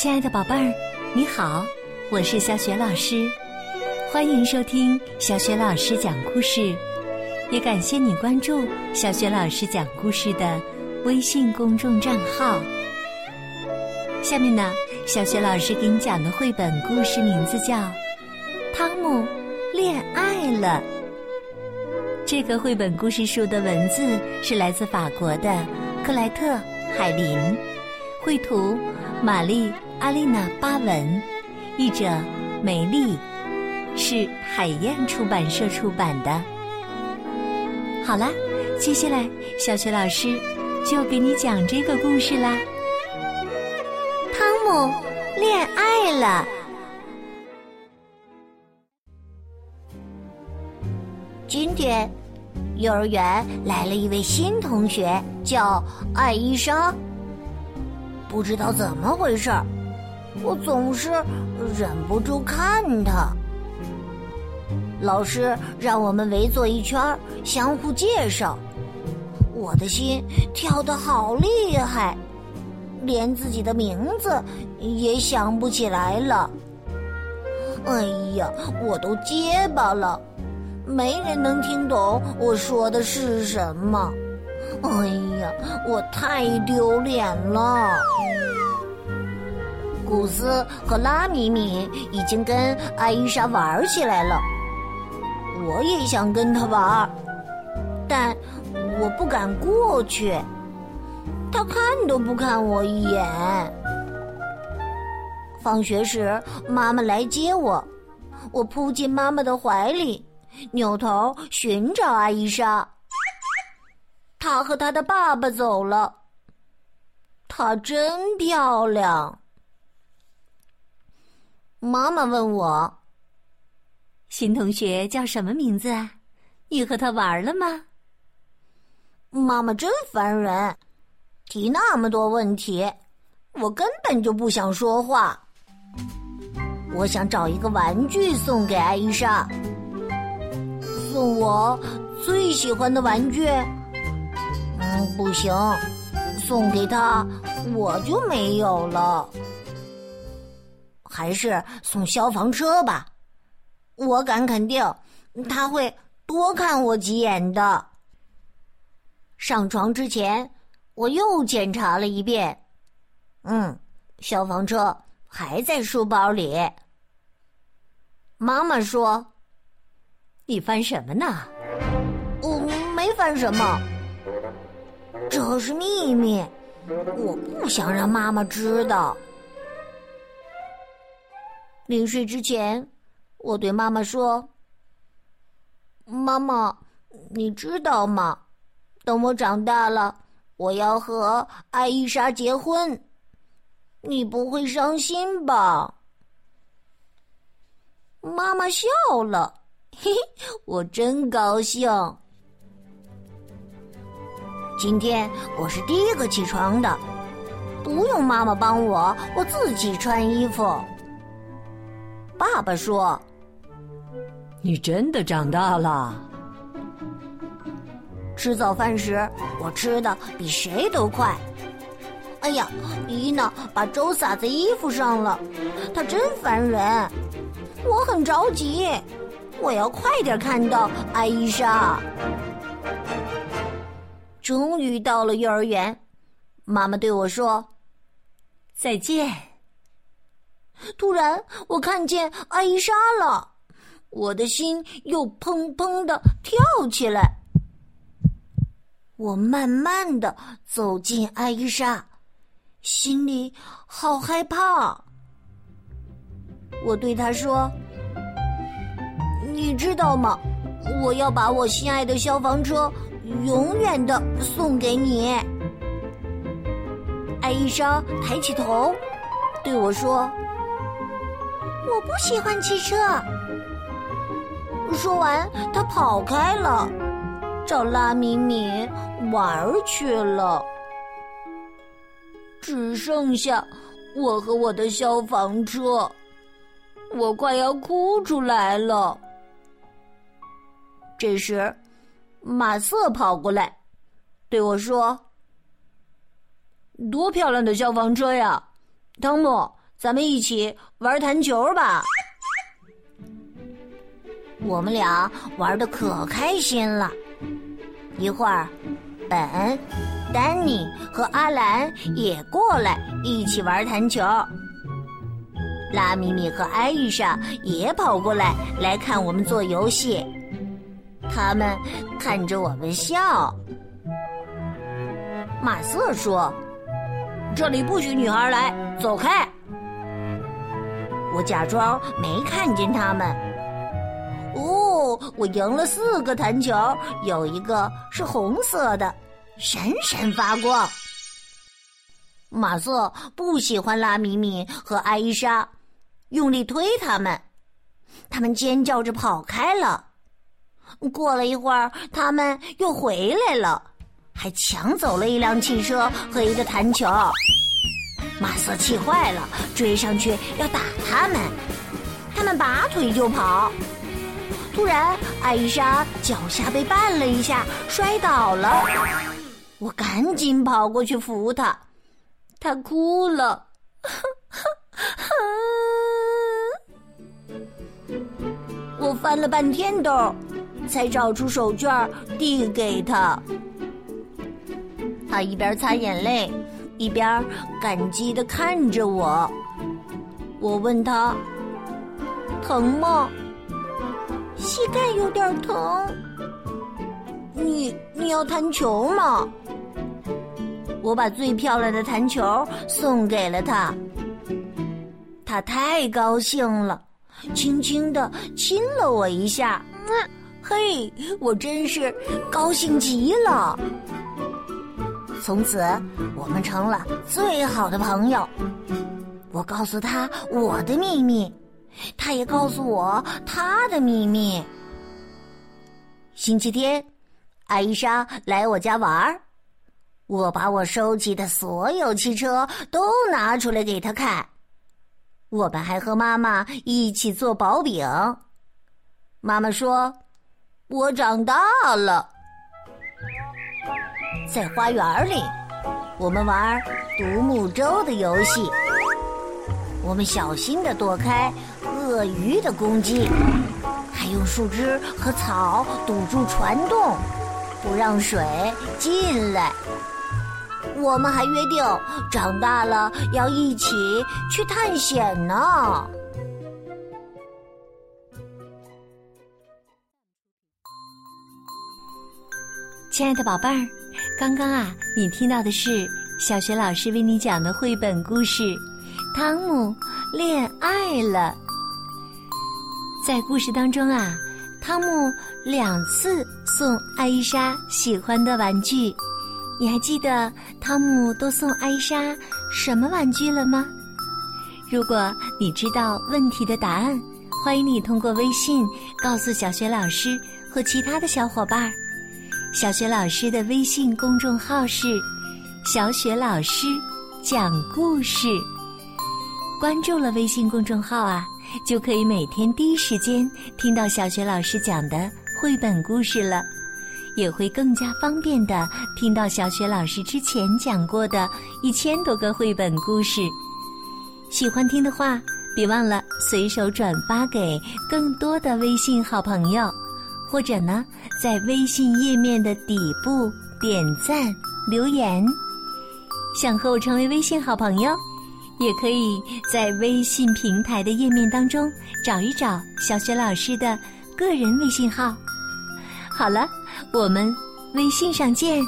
亲爱的宝贝儿，你好，我是小雪老师，欢迎收听小雪老师讲故事，也感谢你关注小雪老师讲故事的微信公众账号。下面呢，小雪老师给你讲的绘本故事名字叫《汤姆恋爱了》。这个绘本故事书的文字是来自法国的克莱特·海林，绘图玛丽。阿丽娜·巴文，译者梅丽，是海燕出版社出版的。好啦，接下来小雪老师就给你讲这个故事啦。汤姆恋爱了。今天，幼儿园来了一位新同学，叫艾伊莎。不知道怎么回事儿。我总是忍不住看他。老师让我们围坐一圈，相互介绍。我的心跳得好厉害，连自己的名字也想不起来了。哎呀，我都结巴了，没人能听懂我说的是什么。哎呀，我太丢脸了。古斯和拉米米已经跟艾伊莎玩起来了，我也想跟他玩，但我不敢过去。他看都不看我一眼。放学时，妈妈来接我，我扑进妈妈的怀里，扭头寻找艾伊莎。她和她的爸爸走了。她真漂亮。妈妈问我：“新同学叫什么名字？你和他玩了吗？”妈妈真烦人，提那么多问题，我根本就不想说话。我想找一个玩具送给艾莎，送我最喜欢的玩具。嗯，不行，送给她我就没有了。还是送消防车吧，我敢肯定他会多看我几眼的。上床之前，我又检查了一遍，嗯，消防车还在书包里。妈妈说：“你翻什么呢？”我没翻什么，这是秘密，我不想让妈妈知道。临睡之前，我对妈妈说：“妈妈，你知道吗？等我长大了，我要和艾伊莎结婚，你不会伤心吧？”妈妈笑了，嘿嘿，我真高兴。今天我是第一个起床的，不用妈妈帮我，我自己穿衣服。爸爸说：“你真的长大了。”吃早饭时，我吃的比谁都快。哎呀，伊娜把粥洒在衣服上了，她真烦人。我很着急，我要快点看到艾伊莎。终于到了幼儿园，妈妈对我说：“再见。”突然，我看见艾伊莎了，我的心又砰砰的跳起来。我慢慢的走进艾伊莎，心里好害怕。我对她说：“你知道吗？我要把我心爱的消防车永远的送给你。”艾伊莎抬起头，对我说。我不喜欢汽车。说完，他跑开了，找拉米米玩去了。只剩下我和我的消防车，我快要哭出来了。这时，马瑟跑过来，对我说：“多漂亮的消防车呀，汤姆！”咱们一起玩弹球吧。我们俩玩的可开心了。一会儿，本、丹尼和阿兰也过来一起玩弹球。拉米米和艾丽莎也跑过来来看我们做游戏。他们看着我们笑。马瑟说：“这里不许女孩来，走开！”我假装没看见他们。哦，我赢了四个弹球，有一个是红色的，闪闪发光。马瑟不喜欢拉米米和艾伊莎，用力推他们，他们尖叫着跑开了。过了一会儿，他们又回来了，还抢走了一辆汽车和一个弹球。马瑟气坏了，追上去要打他们，他们拔腿就跑。突然，艾莎脚下被绊了一下，摔倒了。我赶紧跑过去扶她，她哭了。我翻了半天兜，才找出手绢递给她。她一边擦眼泪，一边感激的看着我。我问他：“疼吗？”膝盖有点疼，你你要弹球吗？我把最漂亮的弹球送给了他，他太高兴了，轻轻的亲了我一下。嘿，我真是高兴极了。从此，我们成了最好的朋友。我告诉他我的秘密。他也告诉我他的秘密。星期天，艾莎来我家玩儿，我把我收集的所有汽车都拿出来给他看。我们还和妈妈一起做薄饼。妈妈说：“我长大了。”在花园里，我们玩独木舟的游戏。我们小心的躲开。鳄鱼的攻击，还用树枝和草堵住船洞，不让水进来。我们还约定，长大了要一起去探险呢。亲爱的宝贝儿，刚刚啊，你听到的是小学老师为你讲的绘本故事《汤姆恋爱了》。在故事当中啊，汤姆两次送艾莎喜欢的玩具，你还记得汤姆都送艾莎什么玩具了吗？如果你知道问题的答案，欢迎你通过微信告诉小学老师和其他的小伙伴儿。小学老师的微信公众号是“小雪老师讲故事”，关注了微信公众号啊。就可以每天第一时间听到小学老师讲的绘本故事了，也会更加方便的听到小学老师之前讲过的一千多个绘本故事。喜欢听的话，别忘了随手转发给更多的微信好朋友，或者呢，在微信页面的底部点赞留言。想和我成为微信好朋友？也可以在微信平台的页面当中找一找小雪老师的个人微信号。好了，我们微信上见。